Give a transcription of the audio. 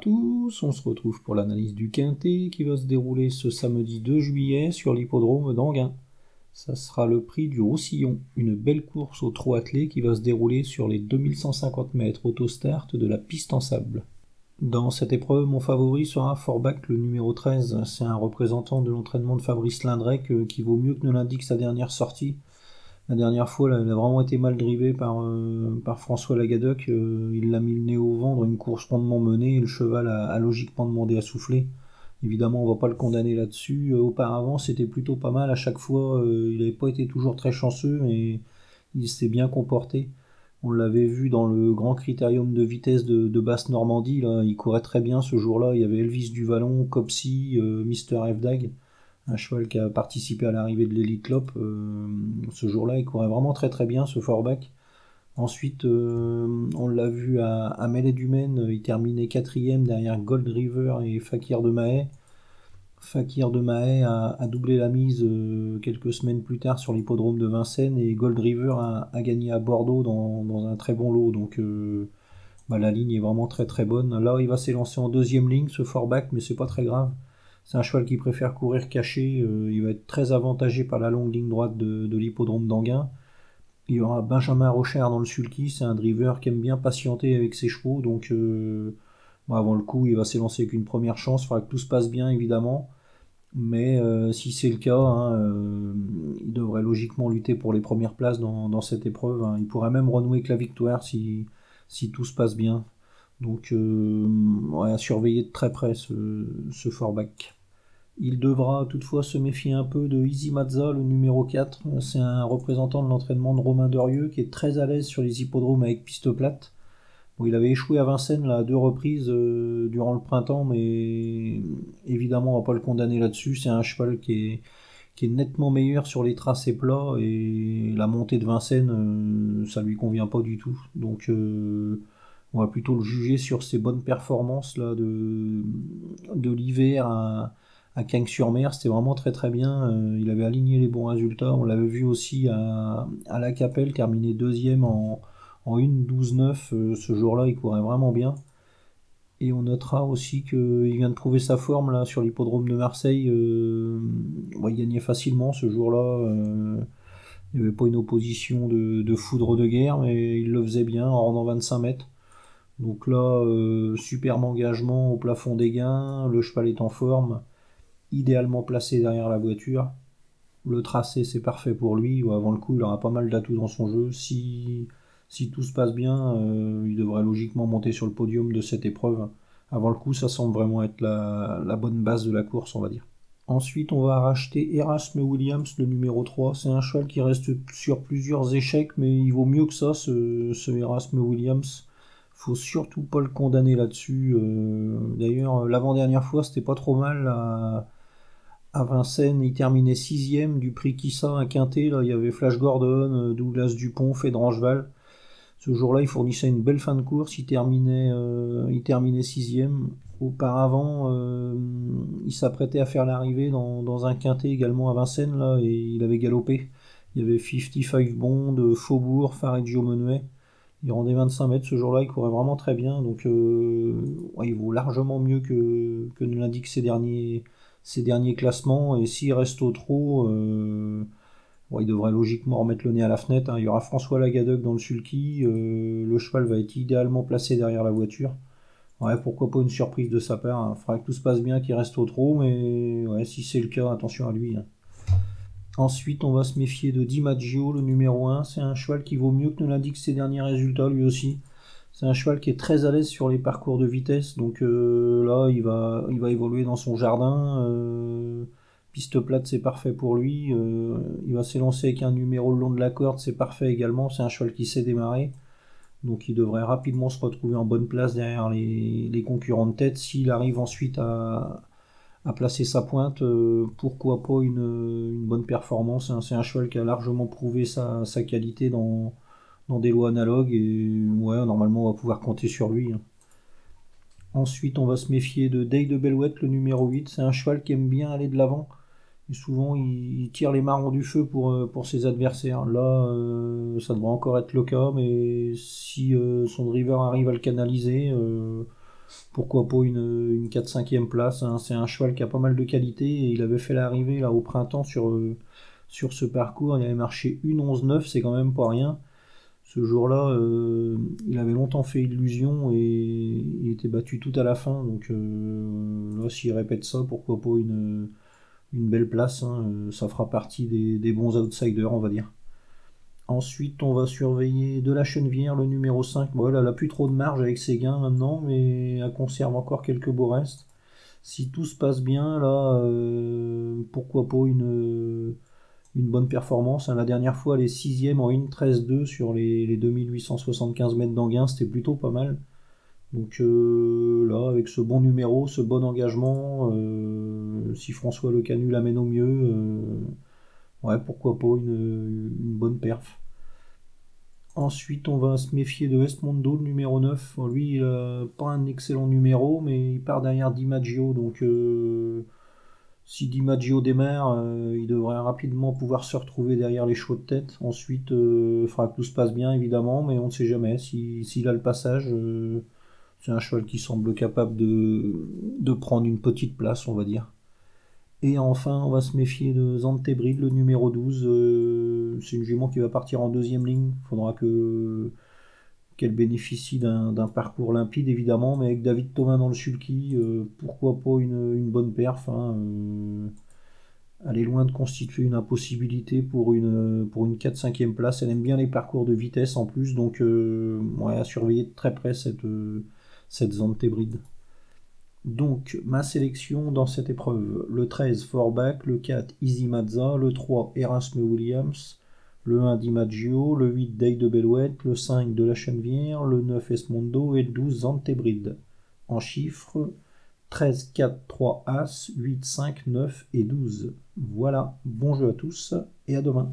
tous, on se retrouve pour l'analyse du Quintet qui va se dérouler ce samedi 2 juillet sur l'hippodrome d'Anguin. Ça sera le prix du Roussillon, une belle course au trot attelé qui va se dérouler sur les 2150 mètres autostart de la piste en sable. Dans cette épreuve, mon favori sera Forbach le numéro 13. C'est un représentant de l'entraînement de Fabrice Lindrec euh, qui vaut mieux que ne l'indique sa dernière sortie. La dernière fois, elle a vraiment été mal drivée par, euh, par François Lagadoc. Euh, il l'a mis le nez au ventre, une course rondement menée, et le cheval a, logiquement demandé à souffler. Évidemment, on va pas le condamner là-dessus. Euh, auparavant, c'était plutôt pas mal. À chaque fois, il n'avait pas été toujours très chanceux, mais il s'est bien comporté. On l'avait vu dans le grand critérium de vitesse de, Basse-Normandie. Là, il courait très bien ce jour-là. Il y avait Elvis Duvalon, Copsy, Mister F-Dag un cheval qui a participé à l'arrivée de l'Elite Lop. Euh, ce jour-là, il courait vraiment très très bien ce Forbach. Ensuite, euh, on l'a vu à, à du Maine, il terminait quatrième derrière Gold River et Fakir de Mahé. Fakir de Mahé a, doublé la mise euh, quelques semaines plus tard sur l'hippodrome de Vincennes et Gold River a, gagné à Bordeaux dans, un très bon lot. Donc bah, la ligne est vraiment très très bonne. Là, il va s'élancer en deuxième ligne, ce Forbach, mais c'est pas très grave. C'est un cheval qui préfère courir caché. Euh, il va être très avantagé par la longue ligne droite de, l'hippodrome d'Anguin. Il y aura Benjamin Rocher dans le sulky. C'est un driver qui aime bien patienter avec ses chevaux. Donc, euh, avant le coup, il va s'élancer avec une première chance. Il faudra que tout se passe bien, évidemment. Mais euh, si c'est le cas, hein, il devrait logiquement lutter pour les premières places dans, cette épreuve. Hein. Il pourrait même renouer avec la victoire si, si tout se passe bien. Donc, euh, à surveiller de très près ce, ce Forbach. Il devra toutefois se méfier un peu de Easy Mazza, le numéro 4. C'est un représentant de l'entraînement de Romain Derieux qui est très à l'aise sur les hippodromes avec piste plate. il avait échoué à Vincennes là, à deux reprises euh, durant le printemps, mais évidemment, on va pas le condamner là-dessus. C'est un cheval qui est, nettement meilleur sur les tracés plats et la montée de Vincennes, euh, ça lui convient pas du tout. Donc, on va plutôt le juger sur ses bonnes performances là, de, de l'hiver à, à Cagnes-sur-Mer. C'était vraiment très très bien. Euh, il avait aligné les bons résultats. On l'avait vu aussi à, à La Capelle, terminé deuxième en, en 1-12-9. Euh, ce jour-là, il courait vraiment bien. Et on notera aussi qu'il vient de trouver sa forme là sur l'hippodrome de Marseille. Euh, il gagnait facilement ce jour-là. il n'y avait pas une opposition de, de, foudre de guerre, mais il le faisait bien en rendant 25 mètres. Donc là, euh, superbe engagement au plafond des gains, le cheval est en forme, idéalement placé derrière la voiture. Le tracé c'est parfait pour lui, avant le coup il aura pas mal d'atouts dans son jeu. Si, si tout se passe bien, euh, il devrait logiquement monter sur le podium de cette épreuve. Avant le coup ça semble vraiment être la, bonne base de la course on va dire. Ensuite, on va racheter Erasme Williams, le numéro 3. C'est un cheval qui reste sur plusieurs échecs, mais il vaut mieux que ça, ce, ce Erasme Williams faut surtout pas le condamner là-dessus. Euh, d'ailleurs, l'avant-dernière fois, c'était pas trop mal. À, Vincennes, il terminait sixième du prix Kissa à Quintet. Là, il y avait Flash Gordon, euh, Douglas Dupont, Fédrangeval. Ce jour-là, il fournissait une belle fin de course. Il terminait, euh, il terminait sixième. Auparavant, il s'apprêtait à faire l'arrivée dans, un quintet également à Vincennes là, et il avait galopé. Il y avait 55 Bond, Faubourg, Fareggio Menuet. Il rendait 25 mètres ce jour-là, il courait vraiment très bien, donc euh, il vaut largement mieux que, que ne l'indiquent ses derniers, ses derniers classements. Et s'il reste au trot, euh, il devrait logiquement remettre le nez à la fenêtre. Hein. Il y aura François Lagadec dans le sulky, euh, le cheval va être idéalement placé derrière la voiture. Ouais, pourquoi pas une surprise de sa part. Il hein. faudra que tout se passe bien, qu'il reste au trot, mais ouais, si c'est le cas, attention à lui. Hein. Ensuite, on va se méfier de DiMaggio, le numéro 1. C'est un cheval qui vaut mieux que ne l'indique ses derniers résultats, lui aussi. C'est un cheval qui est très à l'aise sur les parcours de vitesse. Donc euh, là, il va, il va évoluer dans son jardin. Euh, piste plate, c'est parfait pour lui. Euh, il va s'élancer avec un numéro le long de la corde, c'est parfait également. C'est un cheval qui sait démarrer. Donc il devrait rapidement se retrouver en bonne place derrière les, les concurrents de tête. S'il arrive ensuite à, à placer sa pointe, euh, pourquoi pas une, bonne performance. Hein. C'est un cheval qui a largement prouvé sa, qualité dans, dans, des lois analogues et ouais, normalement on va pouvoir compter sur lui. Hein. Ensuite, on va se méfier de Day de Bellouette, le numéro 8. C'est un cheval qui aime bien aller de l'avant. Et souvent, il, tire les marrons du feu pour, euh, pour ses adversaires. Là, euh, ça devrait encore être le cas, mais si son driver arrive à le canaliser, pourquoi pas une, 4-5e place. Hein. C'est un cheval qui a pas mal de qualité et il avait fait l'arrivée là au printemps sur, sur ce parcours. Il avait marché 1-11-9, c'est quand même pas rien. Ce jour-là, euh, il avait longtemps fait illusion et il était battu tout à la fin. Donc euh, là, s'il répète ça, pourquoi pas une, une belle place. Hein. Euh, ça fera partie des, bons outsiders, on va dire. Ensuite, on va surveiller de la Chenevière, le numéro 5. Bon, elle n'a plus trop de marge avec ses gains maintenant, mais elle conserve encore quelques beaux restes. Si tout se passe bien, là, pourquoi pas une bonne performance. Hein, la dernière fois, les 6 en 1.13.2 sur les, 2875 mètres d'Anguin, c'était plutôt pas mal. Donc euh, là, avec ce bon numéro, ce bon engagement, euh, si François Le Canu l'amène au mieux, euh, ouais, pourquoi pas une, bonne perf. Ensuite, on va se méfier de Westmondo, le numéro 9. Lui, il a pas un excellent numéro, mais il part derrière DiMaggio, donc si DiMaggio démarre, euh, il devrait rapidement pouvoir se retrouver derrière les chevaux de tête. Ensuite, il euh, faudra que tout se passe bien, évidemment, mais on ne sait jamais. S'il a le passage, euh, c'est un cheval qui semble capable de, prendre une petite place, on va dire. Et enfin, on va se méfier de Zantebrid, le numéro 12. c'est une jument qui va partir en deuxième ligne. Il faudra que qu'elle bénéficie d'un parcours limpide évidemment, mais avec David Thomas dans le sulky, euh, pourquoi pas une, bonne perf. Hein, euh, elle est loin de constituer une impossibilité pour une, pour une 4-5e place. Elle aime bien les parcours de vitesse en plus, donc euh, à surveiller de très près cette, cette. Donc, ma sélection dans cette épreuve le 13 Forback, le 4 Easy Mazza, le 3 Erasme Williams, le 1 DiMaggio, le 8 Day de Belouette, le 5 de la Chenevière, le 9 Esmondo et le 12 Antébride. En chiffres 13, 4, 3 As, 8, 5, 9 et 12. Voilà, bon jeu à tous et à demain.